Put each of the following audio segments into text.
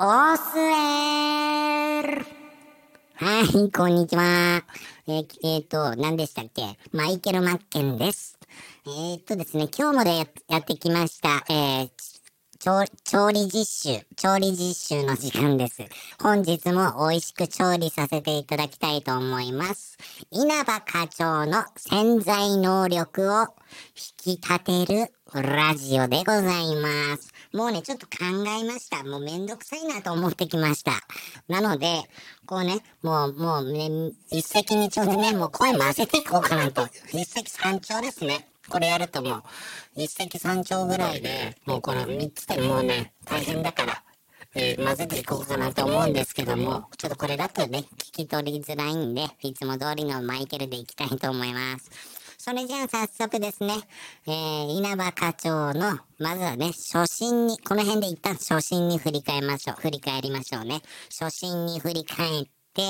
オスエルはい、こんにちは。えーえーと、何でしたっけ？マイケル・マッケンです。えー、っとですね、今日もでややってきました、えー調調理実習、調理実習の時間です。本日も美味しく調理させていただきたいと思います。稲葉課長の潜在能力を引き立てるラジオでございます。もうね、ちょっと考えました。もうめんどくさいなと思ってきました。なので、こうね、もう、もうね、一石二鳥でね、もう声回せていこうかなと。一石三鳥ですね。これやるともう、一石三鳥ぐらいで、もうこの三つでもうね、大変だから、えー混ぜていこうかなと思うんですけども、ちょっとこれだとね、聞き取りづらいんで、いつも通りのマイケルでいきたいと思います。それじゃあ早速ですね、えー、稲葉課長の、まずはね、初心に、この辺で一旦初心に振り返りましょう。振り返りましょうね。初心に振り返って、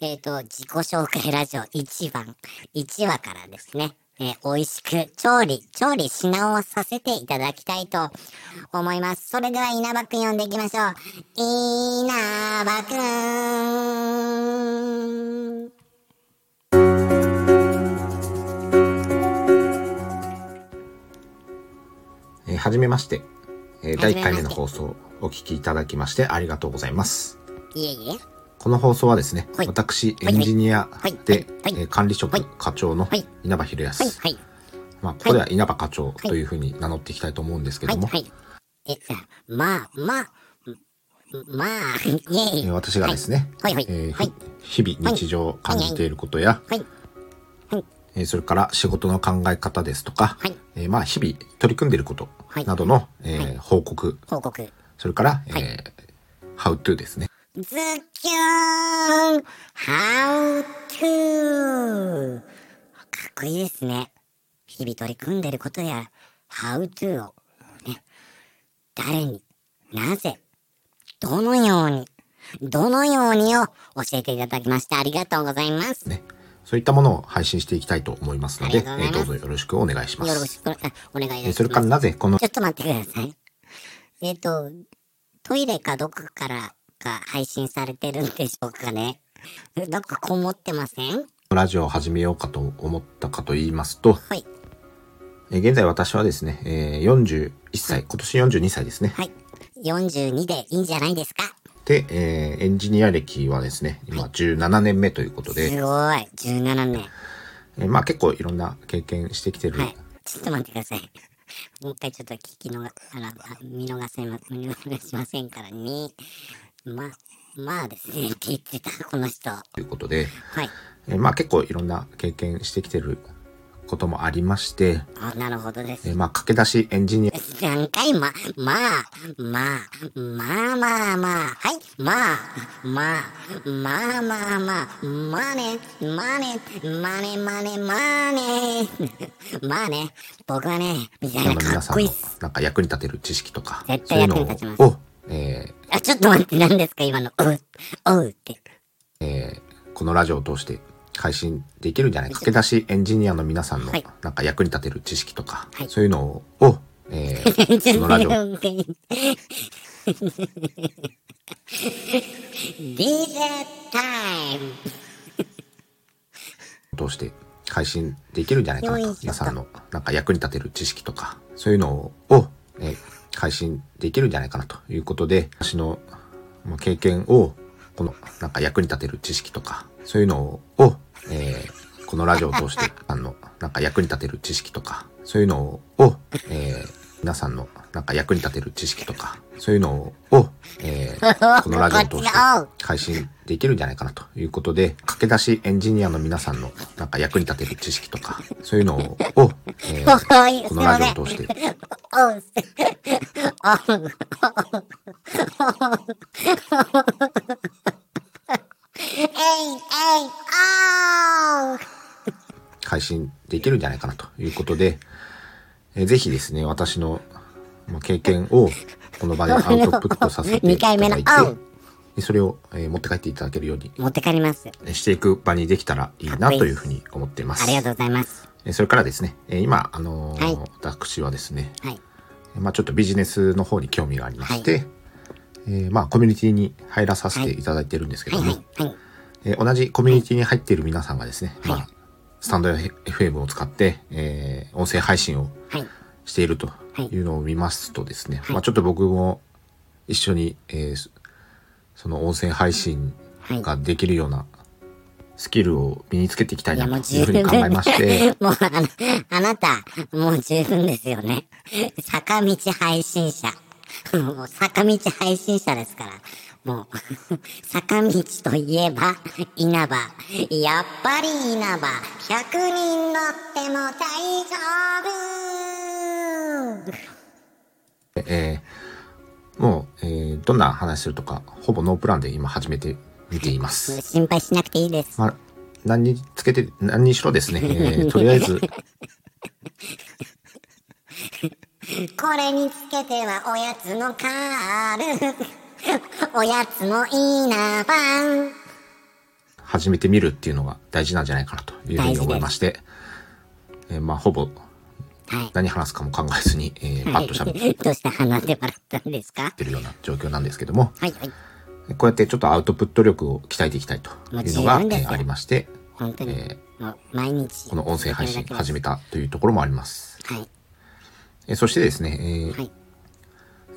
えっ、と、自己紹介ラジオ1番、1話からですね、えー美味しく調理、調理し直させていただきたいと思います。それでは稲葉くん呼んでいきましょう。稲葉くん。はじめまして、えー第1回目のは放送お聞きいただきましてありがとうございます。いえいえ。この放送はですね、はい。私はいエンジニアはいで、はい。えー管理職はい。課長のはい。稲葉博康。まあ、ここでは稲葉課長というふうに名乗っていきたいと思うんですけはい、ども、はい。え、まあ、まあ、まあ。えー私がですね、えーはい、日々日常感じていることや、えーそれから仕事の考え方ですとか、はい。えーまあ日々取り組んでいること。はいなどの、えーはい報告、報告。それから、はいえー、How to ですね。ズッキューン !How to! かっこいいですね。日々取り組んでることや、How to を、ね、誰に、なぜ、どのように、どのようにを教えていただきましてありがとうございます。ね。そういったものを配信していきたいと思いますので、えーどうぞよろしくお願いします。よろしく、あお願いいたします。えーそれからなぜこのちょっと待ってください。えっ、と、トイレかどこかからが配信されてるんでしょうかね。なんかこもってません？ラジオを始めようかと思ったかと言いますと、はい。えー現在私はですね、えー41歳、今年42歳ですね。はい。42でいいんじゃないですか？で、えーエンジニア歴はですね、今17年目ということで、すごい。17年。えーまあ結構いろんな経験してきてる、はい。ちょっと待ってください。もう一回ちょっと聞き逃あらあ見逃せま、見逃しませんからね。まあ、まあですね、って言ってた、この人。はということで、い。えーまあ結構いろんな経験してきてることもありまして、あ、なるほどですえ。ーまあ駆け出しエンジニア何回ま、まあ、まあ、まあまあまあ、はい、まあ、まあ、まあまあまあ、まあね、まあね、まあね、まあね、まあね、まあね、僕はね、みたいなかっの皆さんのこいいっす。なんか役に立てる知識とか、絶対役に立ちますそういうのを、えあ、ちょっと待って、何ですか、今の、おう、おうって。ーえーこのラジオを通して配信できるんじゃない？か。駆け出しエンジニアの皆さんのはい。なんか役に立てる知識とか、はい。そういうのを、えーこのラジオを DJ タイム通して配信できるんじゃないかなと。皆さんのなんか役に立てる知識とか、そういうのを、えー配信できるんじゃないかなということで、私のまあ経験を、このなんか役に立てる知識とか、そういうのを、えーこのラジオを通して、あの、なんか役に立てる知識とか、そういうのを、えー皆さんのなんか役に立てる知識とか、そういうのを、えー このラジオを通して配信できるんじゃないかなということで、駆け出しエンジニアの皆さんのなんか役に立てる知識とか、そういうのを、えーはいこのラジオを通して、配信できるんじゃないかなということで、えーぜひですね、私のまあ経験をこの場で アウトプットさせていただい二回目のてそれを、えー持って帰っていただけるように持って帰ります。えーしていく場にできたらいいなというふうに思っています。ありがとうございます。えーそれからですね、えー今、あのーはい私はですね、はい。まあちょっとビジネスの方に興味がありまして、えーまあ、コミュニティに入らさせていただいてるんですけはいども、はいはい。えー同じコミュニティに入っている皆さんがですね、はいまあ、スタンド FM を使って、えー音声配信をはい。しているというのを見ますとですね、まあ、ちょっと僕も一緒に、えーそその音声配信ができるようなスキルを身につけていきたいなというふうに考えまして、もうあの、あなた、もう十分ですよね。坂道配信者。もう坂道配信者ですから。もう、坂道といえば、稲葉。やっぱり稲葉。100人乗っても大丈夫。えーもう、えーどんな話するとか、ほぼノープランで今始めてみています。心配しなくていいです。まあ、何につけて、何にしろですね、えーとりあえず、これにつけてはおやつのカール。おやつの稲葉。始めてみるっていうのが大事なんじゃないかなというふうに思いまして、えーまあ、ほぼはい。何話すかも考えずに、えーパッと喋っどうして鼻で笑ったんです？かてるような状況なんですけども、はいはい。こうやってちょっとアウトプット力を鍛えていきたいというのが、えーありまして、本当に、えもう毎日。この音声配信始めめたというところもあります。はい。えーそしてですね、えーはい。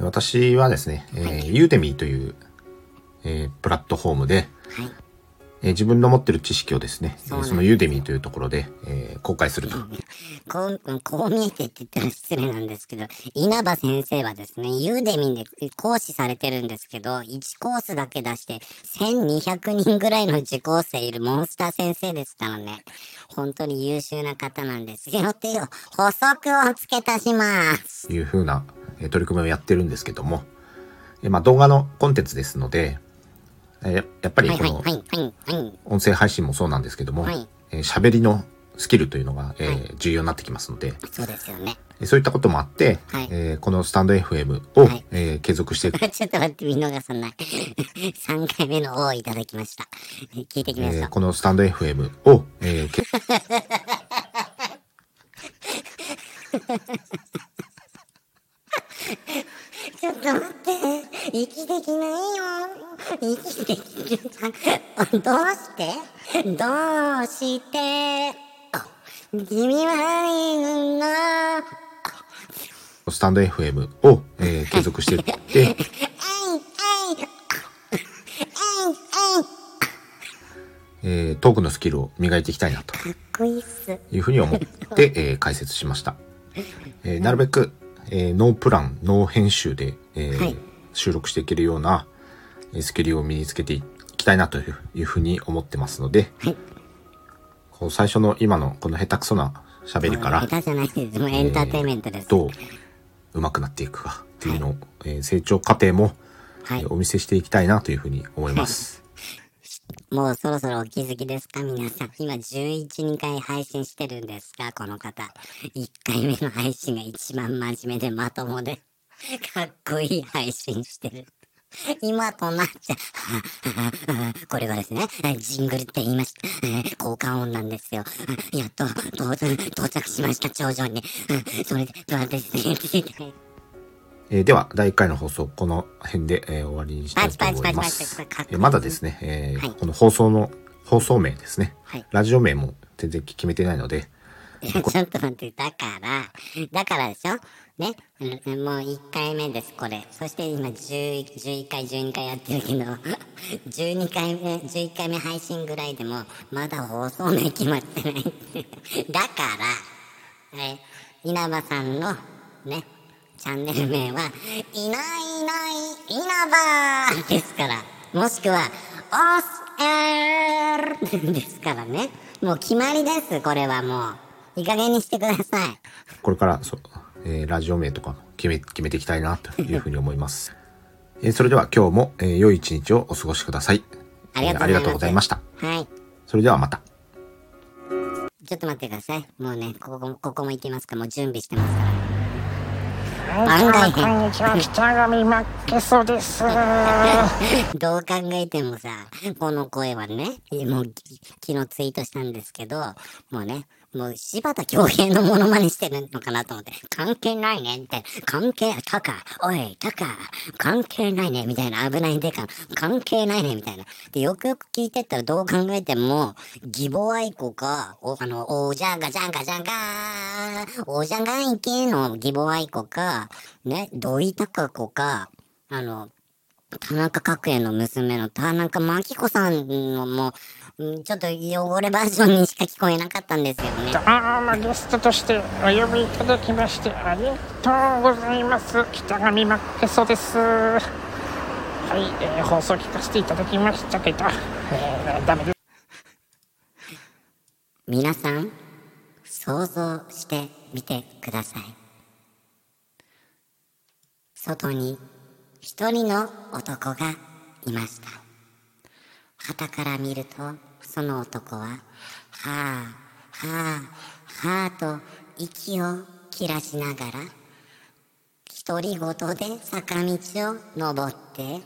私はですね、えー、ユーデミーという、えープラットフォームで、はい。えー自分の持ってる知識をですね、えそそのユーデミーというところで、えー公開すると。こう、こう見えてって言ったら失礼なんですけど、稲葉先生はですね、ユーデミンで講師されてるんですけど、1コースだけ出して、1200人ぐらいの受講生いるモンスター先生ですからね。本当に優秀な方なんですよ。っていう補足を付け足します。いう風な、えー取り組みをやってるんですけども、えーまあ動画のコンテンツですので、えーややっぱりこの。音声配信もそうなんですけども、はいえー喋りのスキルというのが、えー重要になってきますので、そうですよね。えーそういったこともあって、はいえーこのスタンド FM を、はいえー継続していく、ちょっと待って、見逃さない。3回目のをいただきました。聞いてきましょう。えーこのスタンド FM を、えーけ ちょっと待って。息できないよ。息できる。どうして？どうして？君はいるのスタンド FM を、えー継続していって、えートークのスキルを磨いていきたいなと。いうふうに思って、えー解説しました。えーなるべく、えーノープラン、ノー編集で、えーはい収録していけるような、えースキルを身につけていきたいなというふうに思ってますので、はいこう最初の今のこの下手くそな喋りから下手じゃないです。もうエンターテインメントです。どう上手くなっていくかっていうのを、えー成長過程も、はいえーお見せしていきたいなというふうに思います。もうそろそろお気づきですか？皆さん。今11、2回配信してるんですが、この方。1回目の配信が一番真面目でまともで、かっこいい配信してる。今となっちゃ、これはですね、ジングルって言いました。効果音なんですよ。やっと到着しました、頂上に。それで、どうです、えーでは、第1回の放送、この辺で、えー終わりにしたいと思います。えーまだですね、えーはいこの放送の、放送名ですね。はいラジオ名も全然決めてないので、いや、ちょっと待って、だから、だからでしょね、もう1回目です、これ。そして今10 11回、12回やってるけど、12回目、11回目配信ぐらいでも、まだ放送名決まってない。だから、え、稲葉さんの、ね、チャンネル名は、いないいない稲葉ですから、もしくは、オスエー ですからね。もう決まりです、これはもう。いい加減にしてください。これからそ、えーラジオ名とか決め決めていきたいなというふうに思います。えーそれでは今日も、えー良い一日をお過ごしください。ありがとうございますえーありがとうございました。はい。それではまた。ちょっと待ってください。もうね、ここも、ここも行きますから、もう準備してますから。案外、こんにちは、北上真けそうです。どう考えてもさ、この声はね、もう昨日ツイートしたんですけど、もうね、もう柴田恭平のモノマネしてるのかなと思って、関係ないねって、関係、タカ、おい、タカ、関係ないね、みたいな危ないデカ、関係ないね、みたいな。で、よくよく聞いてったらどう考えても、義母愛子か、お、あの、おじゃんがじゃんがじゃんがー、おじゃがいけの義母愛子か、ね、土井孝子か、あの、田中角栄の娘の田中真紀子さんのもうんちょっと汚れバージョンにしか聞こえなかったんですよね。どうもゲストとしてお呼びいただきましてありがとうございます北上真っけそですはい、えー放送聞かせていただきましたけど、えー、ダメです皆さん、想像してみてください。外に一人の男がいました。旗から見ると、その男は、はあ、はあ、はあと息を切らしながら、独り言で坂道を登って、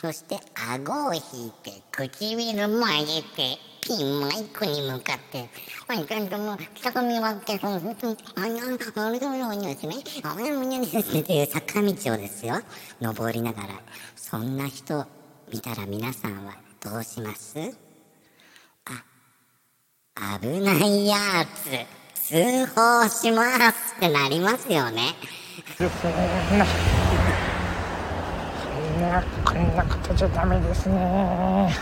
そして顎を引いて、唇曲げて、ピンマイクに向かって、はい、ちゃんともう、北上はって、ほんとに、あや、あれだよにですね、あや、みんなですね、っていう坂道をですよ、登りながら、そんな人見たら皆さんはどうします、危ないやつ、通報しますってなりますよね。そん。なそんなこんなことじゃダメですね。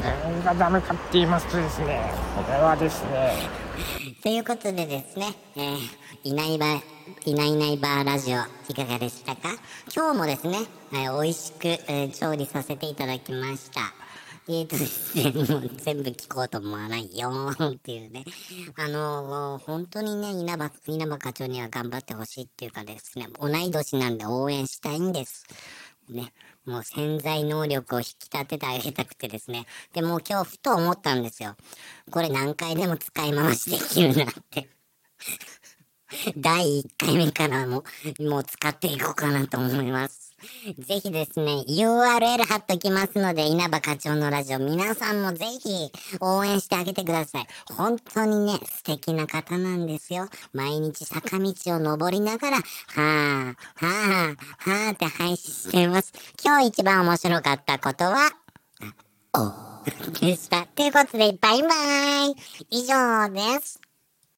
何がダメかって言いますとですねこれはですねということでですね、えーいないば、いないいないばーラジオ、いかがでしたか？今日もですね、えー美味しく、えー調理させていただきました。えーとですね、もう全部聞こうと思わないよーっていうね。あのー本当にね、稲葉、稲葉課長には頑張ってほしいっていうかですね、同い年なんで応援したいんです。ね、もう潜在能力を引き立ててあげたくてですね。でもう今日ふと思ったんですよ。これ何回でも使い回しできるなって。第1回目からも、もう使っていこうかなと思います。ぜひですね、URL 貼っときますので、稲葉課長のラジオ、皆さんもぜひ応援してあげてください。本当にね、素敵な方なんですよ。毎日坂道を登りながら、はぁ、はぁ、はぁって配信しています。今日一番面白かったことは、お、でした。ということで、バイバイ以上です。